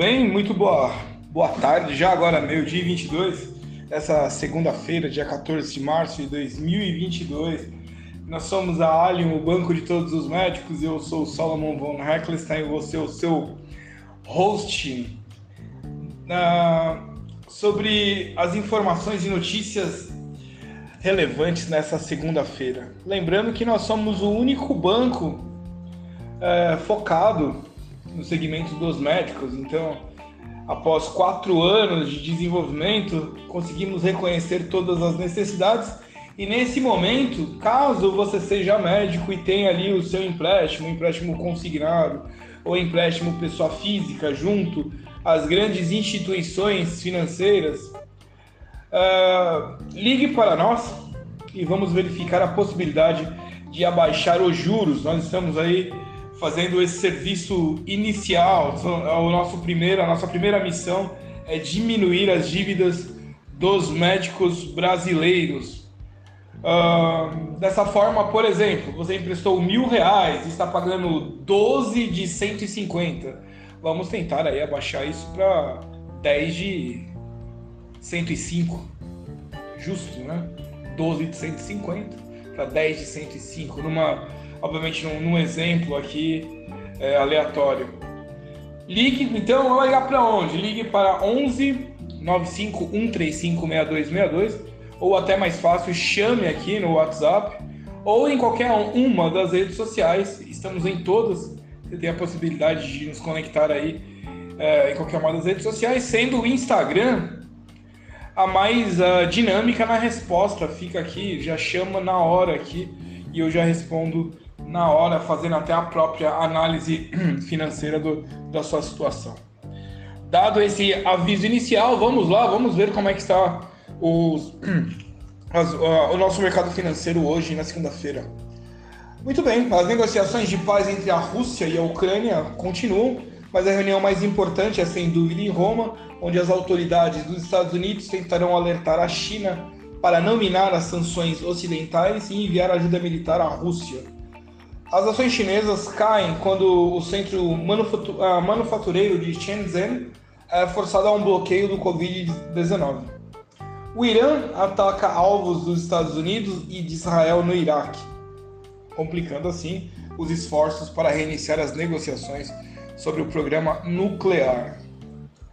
bem, muito boa, boa tarde, já agora meio-dia 22, essa segunda-feira, dia 14 de março de 2022. Nós somos a Alien, o banco de todos os médicos, eu sou o Solomon von Heckelstein, você é o seu host uh, sobre as informações e notícias relevantes nessa segunda-feira. Lembrando que nós somos o único banco uh, focado no segmento dos médicos. Então, após quatro anos de desenvolvimento, conseguimos reconhecer todas as necessidades. E nesse momento, caso você seja médico e tenha ali o seu empréstimo, empréstimo consignado ou empréstimo pessoa física junto às grandes instituições financeiras, uh, ligue para nós e vamos verificar a possibilidade de abaixar os juros. Nós estamos aí fazendo esse serviço inicial. O nosso primeiro, a nossa primeira missão é diminuir as dívidas dos médicos brasileiros. Uh, dessa forma, por exemplo, você emprestou mil reais e está pagando 12 de 150. Vamos tentar aí abaixar isso para 10 de 105. Justo, né? 12 de 150 para 10 de 105. Numa obviamente num, num exemplo aqui é, aleatório. Ligue, então, vai ligar para onde? Ligue para 11 95 135 6262 ou até mais fácil, chame aqui no WhatsApp ou em qualquer uma das redes sociais. Estamos em todas. Você tem a possibilidade de nos conectar aí é, em qualquer uma das redes sociais, sendo o Instagram a mais uh, dinâmica na resposta. Fica aqui, já chama na hora aqui e eu já respondo na hora, fazendo até a própria análise financeira do, da sua situação. Dado esse aviso inicial, vamos lá, vamos ver como é que está os, as, o nosso mercado financeiro hoje, na segunda-feira. Muito bem, as negociações de paz entre a Rússia e a Ucrânia continuam, mas a reunião mais importante é sem dúvida em Roma, onde as autoridades dos Estados Unidos tentarão alertar a China para não minar as sanções ocidentais e enviar ajuda militar à Rússia. As ações chinesas caem quando o centro ah, manufatureiro de Shenzhen é forçado a um bloqueio do Covid-19. O Irã ataca alvos dos Estados Unidos e de Israel no Iraque, complicando assim os esforços para reiniciar as negociações sobre o programa nuclear.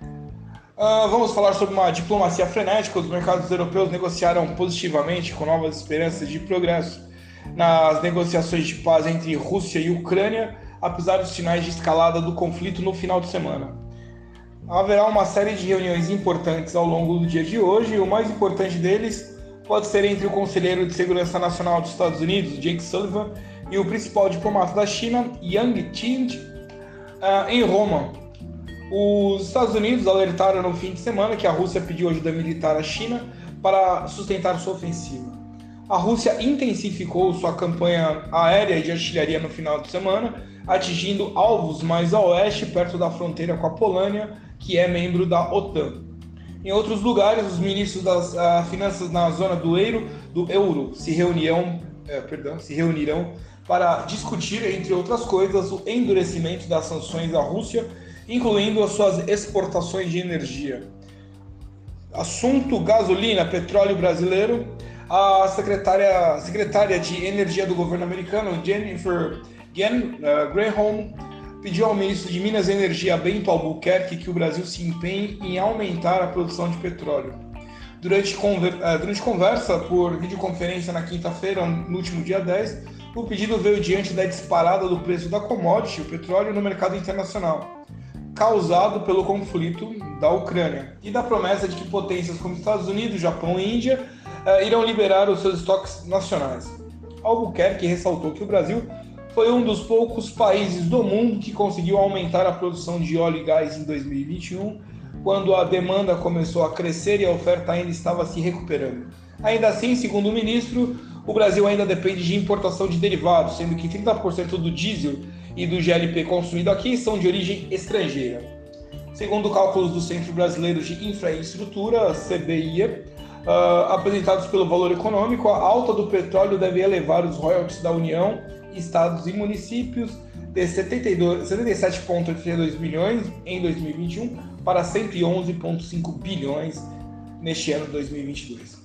Uh, vamos falar sobre uma diplomacia frenética. Os mercados europeus negociaram positivamente com novas esperanças de progresso nas negociações de paz entre Rússia e Ucrânia, apesar dos sinais de escalada do conflito no final de semana. Haverá uma série de reuniões importantes ao longo do dia de hoje, e o mais importante deles pode ser entre o conselheiro de Segurança Nacional dos Estados Unidos, Jake Sullivan, e o principal diplomata da China, Yang Qing, uh, em Roma. Os Estados Unidos alertaram no fim de semana que a Rússia pediu ajuda militar à China para sustentar sua ofensiva. A Rússia intensificou sua campanha aérea de artilharia no final de semana, atingindo alvos mais a oeste, perto da fronteira com a Polônia, que é membro da OTAN. Em outros lugares, os ministros das uh, finanças na zona do euro, do euro se, eh, perdão, se reunirão para discutir, entre outras coisas, o endurecimento das sanções à Rússia, incluindo as suas exportações de energia. Assunto gasolina, petróleo brasileiro a secretária, secretária de Energia do governo americano, Jennifer Gan, uh, Granholm, pediu ao ministro de Minas e Energia, Bento Albuquerque, que o Brasil se empenhe em aumentar a produção de petróleo. Durante, conver, uh, durante conversa por videoconferência na quinta-feira, no último dia 10, o pedido veio diante da disparada do preço da commodity, o petróleo, no mercado internacional, causado pelo conflito da Ucrânia, e da promessa de que potências como Estados Unidos, Japão e Índia irão liberar os seus estoques nacionais. Albuquerque ressaltou que o Brasil foi um dos poucos países do mundo que conseguiu aumentar a produção de óleo e gás em 2021, quando a demanda começou a crescer e a oferta ainda estava se recuperando. Ainda assim, segundo o ministro, o Brasil ainda depende de importação de derivados, sendo que 30% do diesel e do GLP consumido aqui são de origem estrangeira. Segundo cálculos do Centro Brasileiro de Infraestrutura, CBIE, uh, apresentados pelo valor econômico, a alta do petróleo deve elevar os royalties da União estados e municípios de 77,82 bilhões em 2021 para 111,5 bilhões neste ano de 2022.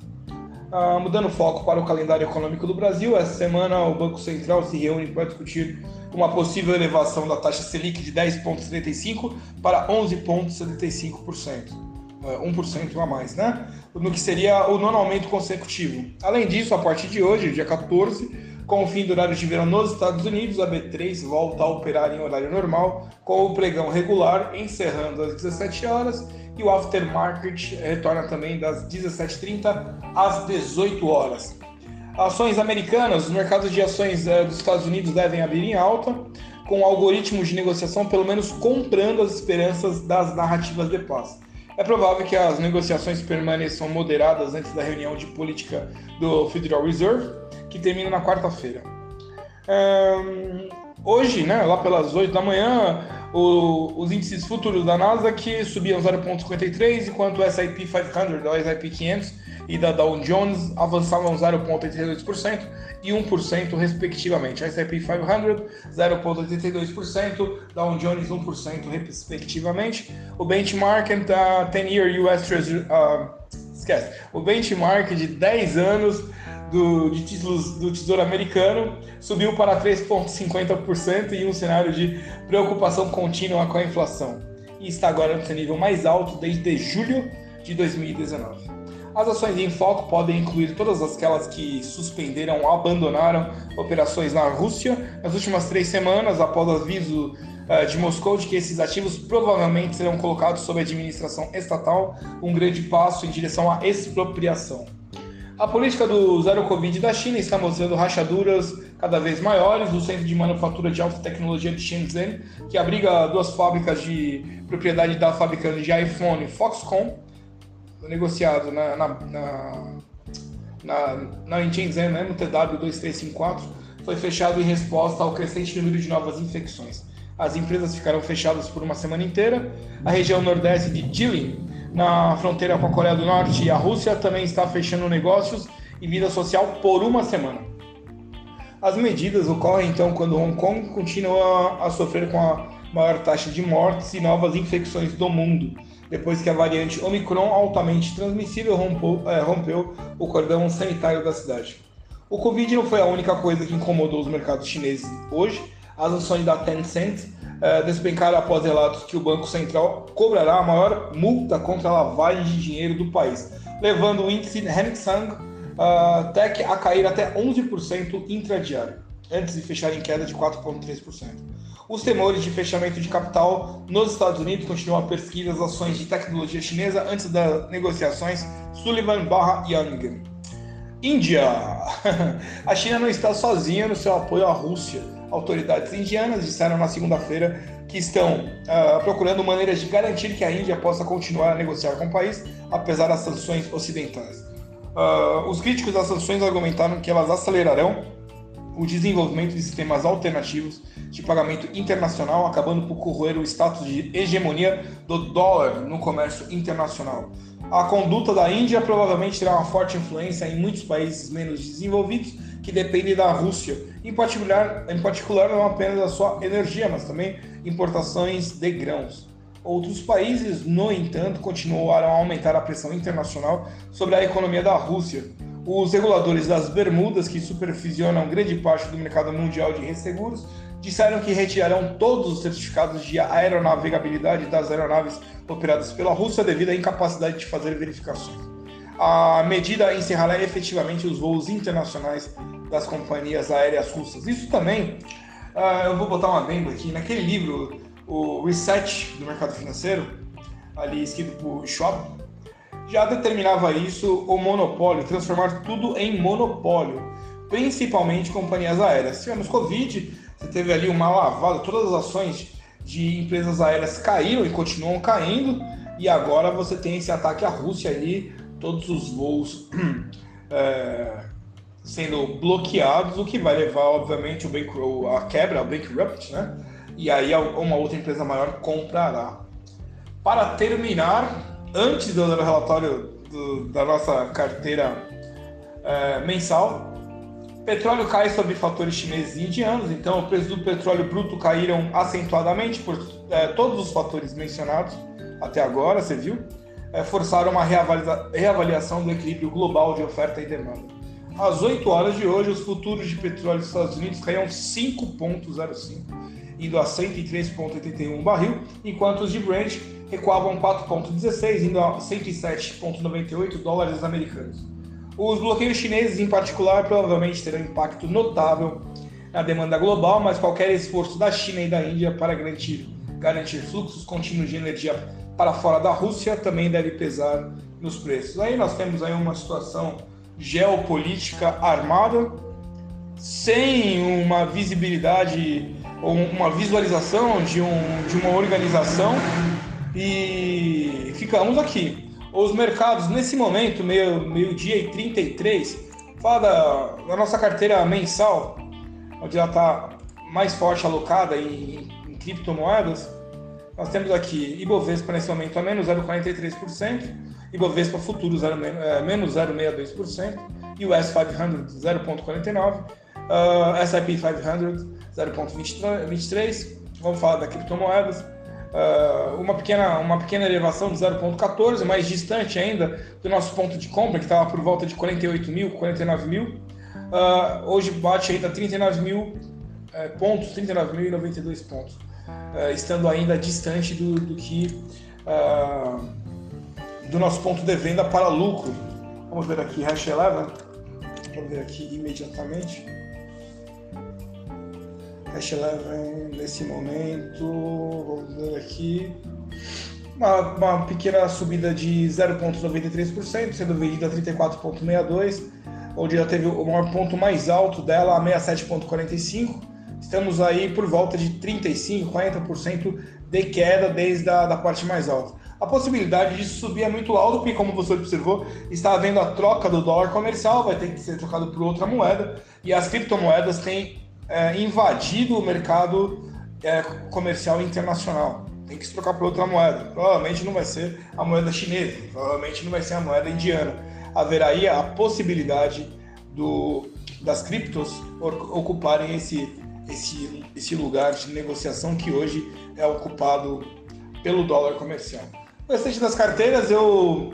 Ah, mudando o foco para o calendário econômico do Brasil, essa semana o Banco Central se reúne para discutir uma possível elevação da taxa Selic de 10,75% para 11,75%. 1% a mais, né? No que seria o nono aumento consecutivo. Além disso, a partir de hoje, dia 14, com o fim do horário de verão nos Estados Unidos, a B3 volta a operar em horário normal, com o pregão regular encerrando às 17 horas e o aftermarket retorna também das 17h30 às 18 horas. Ações americanas, os mercados de ações eh, dos Estados Unidos devem abrir em alta, com algoritmos de negociação pelo menos comprando as esperanças das narrativas de paz. É provável que as negociações permaneçam moderadas antes da reunião de política do Federal Reserve, que termina na quarta-feira. Um, hoje, né, lá pelas 8 da manhã, o, os índices futuros da Nasdaq subiam 0,53, enquanto o S&P 500, o S&P 500 e da Dow Jones avançavam 0,82% e 1% respectivamente. S&P 500 0,82%, Dow Jones 1% respectivamente. O benchmark da 10-year US Treasury, uh, esquece, o benchmark de 10 anos do, de títulos do Tesouro Americano subiu para 3,50% em um cenário de preocupação contínua com a inflação e está agora no seu nível mais alto desde julho de 2019. As ações em foco podem incluir todas aquelas que suspenderam ou abandonaram operações na Rússia nas últimas três semanas, após aviso uh, de Moscou de que esses ativos provavelmente serão colocados sob administração estatal, um grande passo em direção à expropriação. A política do zero Covid da China está mostrando rachaduras cada vez maiores. O centro de manufatura de alta tecnologia de Shenzhen, que abriga duas fábricas de propriedade da fabricante de iPhone Foxconn, negociado na, na, na, na, na Shenzhen, né, no TW2354, foi fechado em resposta ao crescente número de novas infecções. As empresas ficaram fechadas por uma semana inteira. A região nordeste de Jilin na fronteira com a Coreia do Norte e a Rússia também está fechando negócios e vida social por uma semana. As medidas ocorrem então quando Hong Kong continua a sofrer com a maior taxa de mortes e novas infecções do mundo, depois que a variante Omicron altamente transmissível rompeu, é, rompeu o cordão sanitário da cidade. O Covid não foi a única coisa que incomodou os mercados chineses hoje. As ações da Tencent é, despencaram após relatos que o Banco Central cobrará a maior multa contra a lavagem de dinheiro do país, levando o índice Hang Seng uh, Tech a cair até 11% intradiário, antes de fechar em queda de 4,3%. Os temores de fechamento de capital nos Estados Unidos continuam a perseguir as ações de tecnologia chinesa antes das negociações Sullivan-Young. Índia. A China não está sozinha no seu apoio à Rússia autoridades indianas disseram na segunda-feira que estão uh, procurando maneiras de garantir que a Índia possa continuar a negociar com o país, apesar das sanções ocidentais. Uh, os críticos das sanções argumentaram que elas acelerarão o desenvolvimento de sistemas alternativos de pagamento internacional, acabando por corroer o status de hegemonia do dólar no comércio internacional. A conduta da Índia provavelmente terá uma forte influência em muitos países menos desenvolvidos que dependem da Rússia, em particular, em particular não apenas da sua energia, mas também importações de grãos. Outros países, no entanto, continuaram a aumentar a pressão internacional sobre a economia da Rússia. Os reguladores das Bermudas, que supervisionam grande parte do mercado mundial de resseguros, disseram que retirarão todos os certificados de aeronavegabilidade das aeronaves operadas pela Rússia devido à incapacidade de fazer verificações a medida encerrará efetivamente os voos internacionais das companhias aéreas russas. Isso também, uh, eu vou botar um adendo aqui, naquele livro, o Reset do Mercado Financeiro, ali escrito por Schwab, já determinava isso, o monopólio, transformar tudo em monopólio, principalmente companhias aéreas. Tivemos Covid, você teve ali uma lavada, todas as ações de empresas aéreas caíram e continuam caindo, e agora você tem esse ataque à Rússia aí, todos os voos é, sendo bloqueados, o que vai levar, obviamente, o a quebra, o bankrupt, né? E aí uma outra empresa maior comprará. Para terminar, antes do relatório do, da nossa carteira é, mensal, Petróleo cai sobre fatores chineses e indianos, então o preço do petróleo bruto caíram acentuadamente por é, todos os fatores mencionados até agora, você viu? É, forçaram uma reavaliação do equilíbrio global de oferta e demanda. Às 8 horas de hoje, os futuros de petróleo dos Estados Unidos caíram 5,05, indo a 103,81 barril, enquanto os de Brent recuavam 4,16, indo a 107,98 dólares americanos. Os bloqueios chineses, em particular, provavelmente terão impacto notável na demanda global, mas qualquer esforço da China e da Índia para garantir, garantir fluxos contínuos de energia para fora da Rússia também deve pesar nos preços. Aí nós temos aí uma situação geopolítica armada, sem uma visibilidade ou uma visualização de, um, de uma organização. E ficamos aqui. Os mercados, nesse momento, meio-dia meio e 33, fala da, da, nossa carteira mensal, onde ela está mais forte alocada em, em, criptomoedas. Nós temos aqui Ibovespa nesse momento a menos 0,43%, Ibovespa Futuro 0, é, menos 0,62% e o S500 0,49%, uh, S&P 500 0,23%. Vamos falar da criptomoedas. Uh, uma, pequena, uma pequena elevação de 0,14, mais distante ainda do nosso ponto de compra, que estava por volta de 48 mil, 49 mil. Uh, hoje bate ainda 39 mil uh, pontos, 39.092 pontos, uh, estando ainda distante do, do que do nosso ponto de venda para lucro. Vamos ver aqui, Hash 11, vamos ver aqui imediatamente. Hash 11 nesse momento, vamos ver aqui, uma, uma pequena subida de 0,93%, sendo vendida a 34,62%, onde já teve o maior ponto mais alto dela, a 67,45%. Estamos aí por volta de 35%, 40% de queda desde a da parte mais alta. A possibilidade de subir é muito alta, porque, como você observou, está havendo a troca do dólar comercial, vai ter que ser trocado por outra moeda, e as criptomoedas têm é, invadido o mercado é, comercial internacional. Tem que se trocar por outra moeda. Provavelmente não vai ser a moeda chinesa, provavelmente não vai ser a moeda indiana. Haverá aí a possibilidade do, das criptos ocuparem esse, esse, esse lugar de negociação que hoje é ocupado pelo dólar comercial. O restante das carteiras eu,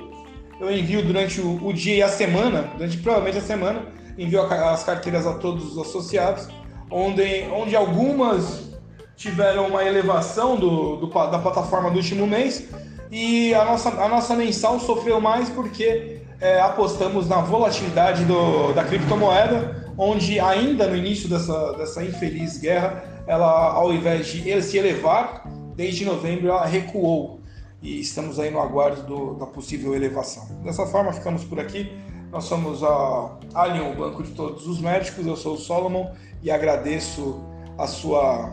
eu envio durante o, o dia e a semana, durante provavelmente a semana, envio as carteiras a todos os associados onde, onde algumas tiveram uma elevação do, do, da plataforma do último mês e a nossa, a nossa mensal sofreu mais porque é, apostamos na volatilidade do, da criptomoeda, onde ainda no início dessa, dessa infeliz guerra, ela ao invés de se elevar, desde novembro ela recuou e estamos aí no aguardo do, da possível elevação. Dessa forma, ficamos por aqui. Nós somos a Alien, o banco de todos os médicos. Eu sou o Solomon e agradeço a sua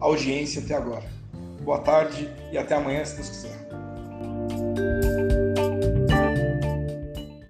audiência até agora. Boa tarde e até amanhã, se Deus quiser.